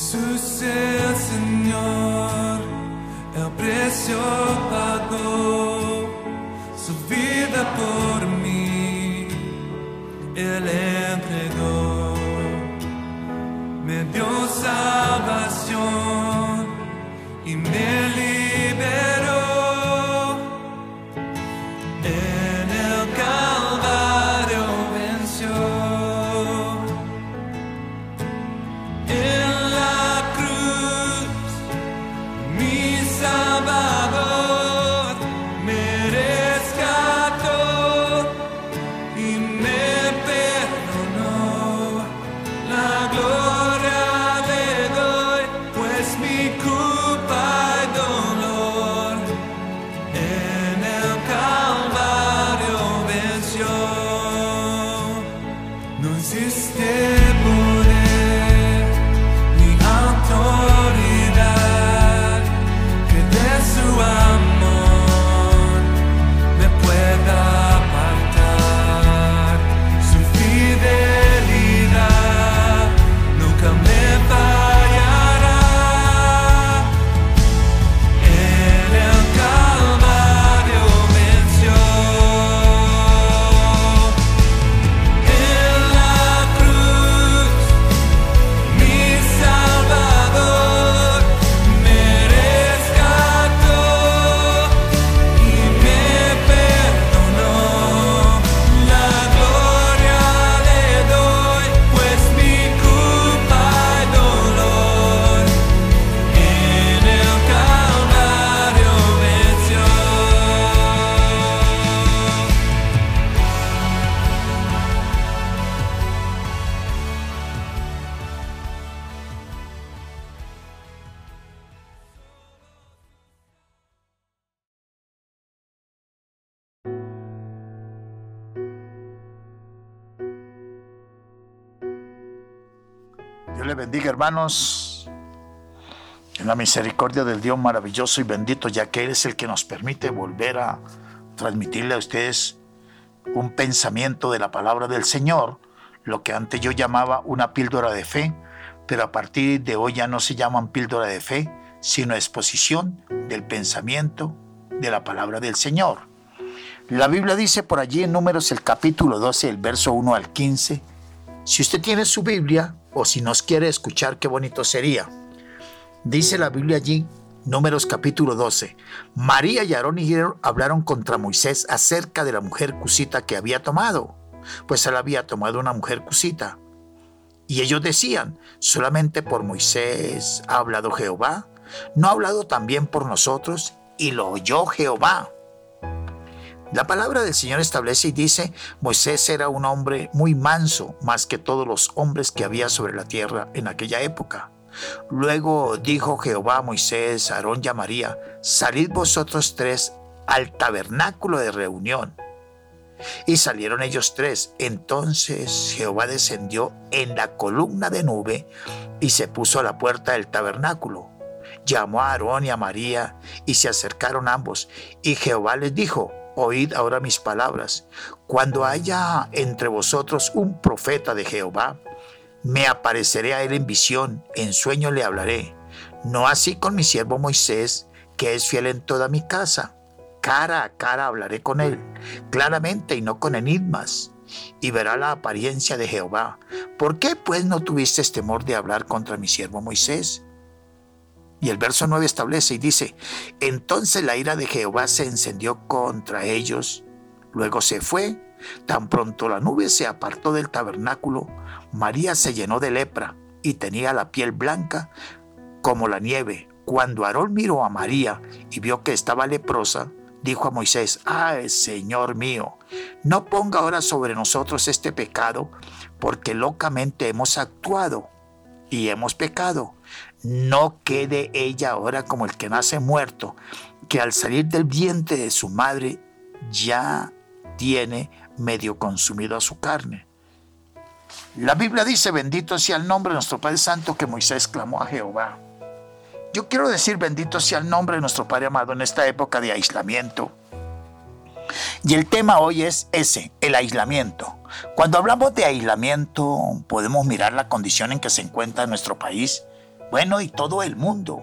Jesús el Señor, el precio pagó su vida por mí, Él entregó, me dio salvación y me Dios le bendiga, hermanos. En la misericordia del Dios maravilloso y bendito, ya que Él es el que nos permite volver a transmitirle a ustedes un pensamiento de la palabra del Señor, lo que antes yo llamaba una píldora de fe, pero a partir de hoy ya no se llaman píldora de fe, sino exposición del pensamiento de la palabra del Señor. La Biblia dice por allí en Números el capítulo 12, el verso 1 al 15, si usted tiene su Biblia o si nos quiere escuchar, qué bonito sería. Dice la Biblia allí, Números capítulo 12. María y Aarón y hablaron contra Moisés acerca de la mujer cusita que había tomado, pues él había tomado una mujer cusita. Y ellos decían, solamente por Moisés ha hablado Jehová, no ha hablado también por nosotros, y lo oyó Jehová. La palabra del Señor establece y dice, Moisés era un hombre muy manso, más que todos los hombres que había sobre la tierra en aquella época. Luego dijo Jehová a Moisés, Aarón y a María, salid vosotros tres al tabernáculo de reunión. Y salieron ellos tres. Entonces Jehová descendió en la columna de nube y se puso a la puerta del tabernáculo. Llamó a Aarón y a María y se acercaron ambos. Y Jehová les dijo, oíd ahora mis palabras. Cuando haya entre vosotros un profeta de Jehová, me apareceré a él en visión, en sueño le hablaré. No así con mi siervo Moisés, que es fiel en toda mi casa. Cara a cara hablaré con él, claramente y no con enigmas, y verá la apariencia de Jehová. ¿Por qué pues no tuviste temor de hablar contra mi siervo Moisés? Y el verso 9 establece y dice, entonces la ira de Jehová se encendió contra ellos, luego se fue, tan pronto la nube se apartó del tabernáculo, María se llenó de lepra y tenía la piel blanca como la nieve. Cuando Aarón miró a María y vio que estaba leprosa, dijo a Moisés, ay Señor mío, no ponga ahora sobre nosotros este pecado, porque locamente hemos actuado y hemos pecado. No quede ella ahora como el que nace muerto, que al salir del vientre de su madre ya tiene medio consumido a su carne. La Biblia dice, bendito sea el nombre de nuestro Padre Santo que Moisés clamó a Jehová. Yo quiero decir, bendito sea el nombre de nuestro Padre amado en esta época de aislamiento. Y el tema hoy es ese, el aislamiento. Cuando hablamos de aislamiento, podemos mirar la condición en que se encuentra nuestro país, Bueno, y todo el mundo.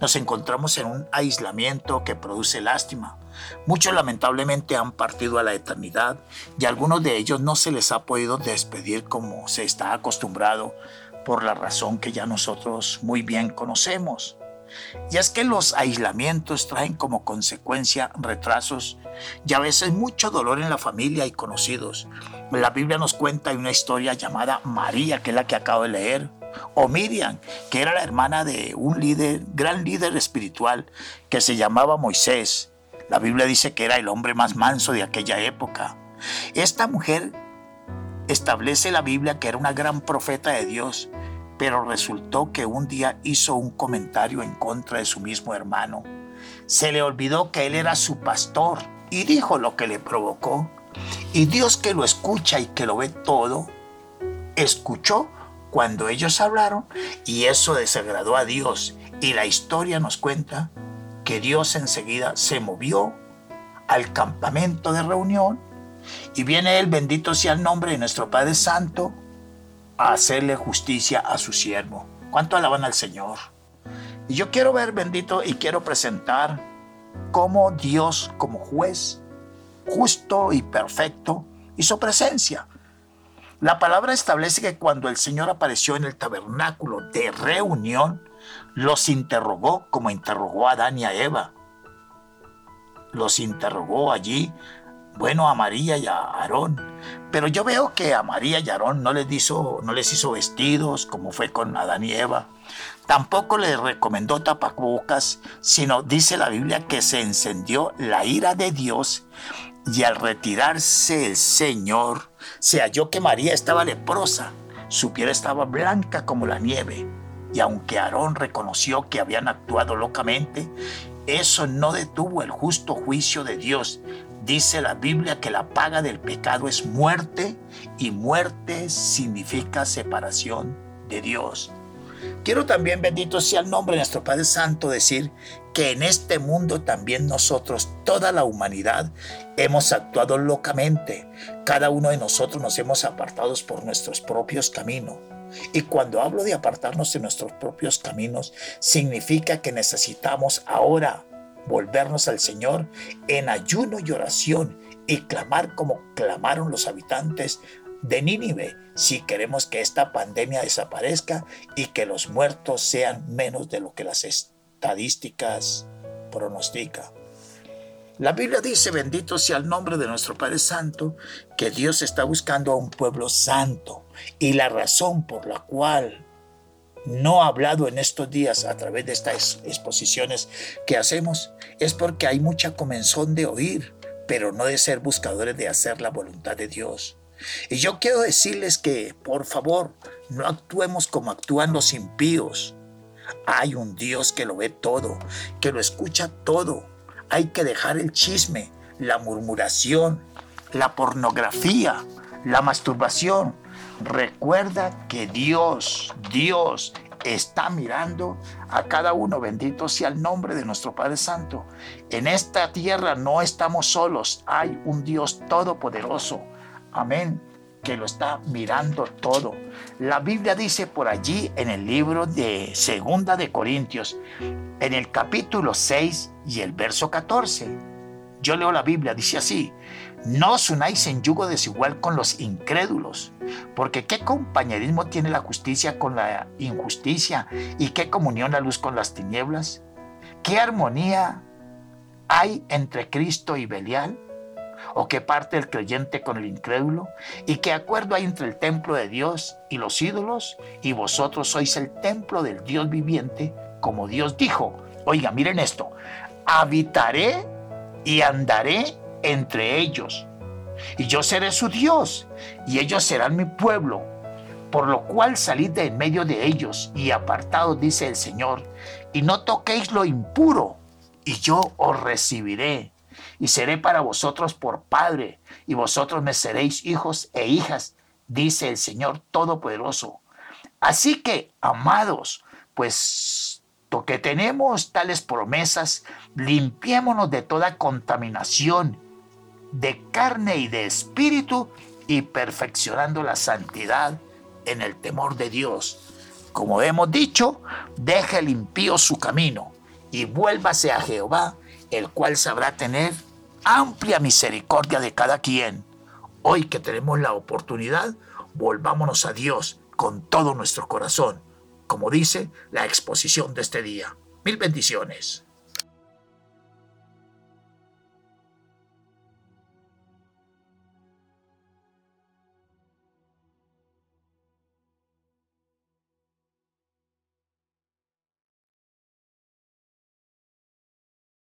Nos encontramos en un aislamiento que produce lástima. Muchos lamentablemente han partido a la eternidad y a algunos de ellos no se les ha podido despedir como se está acostumbrado por la razón que ya nosotros muy bien conocemos. Y es que los aislamientos traen como consecuencia retrasos y a veces mucho dolor en la familia y conocidos. La Biblia nos cuenta una historia llamada María, que es la que acabo de leer, o Miriam, que era la hermana de un líder, gran líder espiritual que se llamaba Moisés. La Biblia dice que era el hombre más manso de aquella época. Esta mujer establece la Biblia que era una gran profeta de Dios, pero resultó que un día hizo un comentario en contra de su mismo hermano. Se le olvidó que él era su pastor y dijo lo que le provocó. Y Dios que lo escucha y que lo ve todo, escuchó cuando ellos hablaron y eso desagradó a Dios. Y la historia nos cuenta que Dios enseguida se movió al campamento de reunión y viene él, bendito sea el nombre de nuestro Padre Santo, a hacerle justicia a su siervo. ¿Cuánto alaban al Señor? Y yo quiero ver, bendito, y quiero presentar cómo Dios, como juez justo y perfecto, hizo presencia. La palabra establece que cuando el Señor apareció en el tabernáculo de reunión, los interrogó como interrogó a Adán y a Eva. Los interrogó allí, bueno, a María y a Aarón. Pero yo veo que a María y a Aarón no les hizo, no les hizo vestidos como fue con Adán y Eva. Tampoco les recomendó tapabocas, sino dice la Biblia que se encendió la ira de Dios y al retirarse el Señor, se halló que María estaba leprosa, su piel estaba blanca como la nieve, y aunque Aarón reconoció que habían actuado locamente, eso no detuvo el justo juicio de Dios. Dice la Biblia que la paga del pecado es muerte y muerte significa separación de Dios. Quiero también, bendito sea el nombre de nuestro Padre Santo, decir que en este mundo también nosotros, toda la humanidad, hemos actuado locamente. Cada uno de nosotros nos hemos apartado por nuestros propios caminos. Y cuando hablo de apartarnos de nuestros propios caminos, significa que necesitamos ahora volvernos al Señor en ayuno y oración y clamar como clamaron los habitantes de Nínive si queremos que esta pandemia desaparezca y que los muertos sean menos de lo que las estadísticas pronostican. La Biblia dice, bendito sea el nombre de nuestro Padre Santo, que Dios está buscando a un pueblo santo. Y la razón por la cual no ha hablado en estos días a través de estas exposiciones que hacemos es porque hay mucha comenzón de oír, pero no de ser buscadores de hacer la voluntad de Dios. Y yo quiero decirles que, por favor, no actuemos como actúan los impíos. Hay un Dios que lo ve todo, que lo escucha todo. Hay que dejar el chisme, la murmuración, la pornografía, la masturbación. Recuerda que Dios, Dios está mirando a cada uno. Bendito sea el nombre de nuestro Padre Santo. En esta tierra no estamos solos. Hay un Dios todopoderoso Amén. Que lo está mirando todo. La Biblia dice por allí en el libro de Segunda de Corintios, en el capítulo 6 y el verso 14. Yo leo la Biblia, dice así, no os unáis en yugo desigual con los incrédulos, porque qué compañerismo tiene la justicia con la injusticia y qué comunión la luz con las tinieblas. ¿Qué armonía hay entre Cristo y Belial? ¿O qué parte el creyente con el incrédulo? ¿Y qué acuerdo hay entre el templo de Dios y los ídolos? Y vosotros sois el templo del Dios viviente, como Dios dijo. Oiga, miren esto. Habitaré y andaré entre ellos. Y yo seré su Dios, y ellos serán mi pueblo. Por lo cual salid de en medio de ellos y apartados, dice el Señor, y no toquéis lo impuro, y yo os recibiré y seré para vosotros por Padre, y vosotros me seréis hijos e hijas, dice el Señor Todopoderoso. Así que, amados, pues que tenemos tales promesas, limpiémonos de toda contaminación de carne y de espíritu y perfeccionando la santidad en el temor de Dios. Como hemos dicho, deje el impío su camino y vuélvase a Jehová, el cual sabrá tener amplia misericordia de cada quien. Hoy que tenemos la oportunidad, volvámonos a Dios con todo nuestro corazón, como dice la exposición de este día. Mil bendiciones.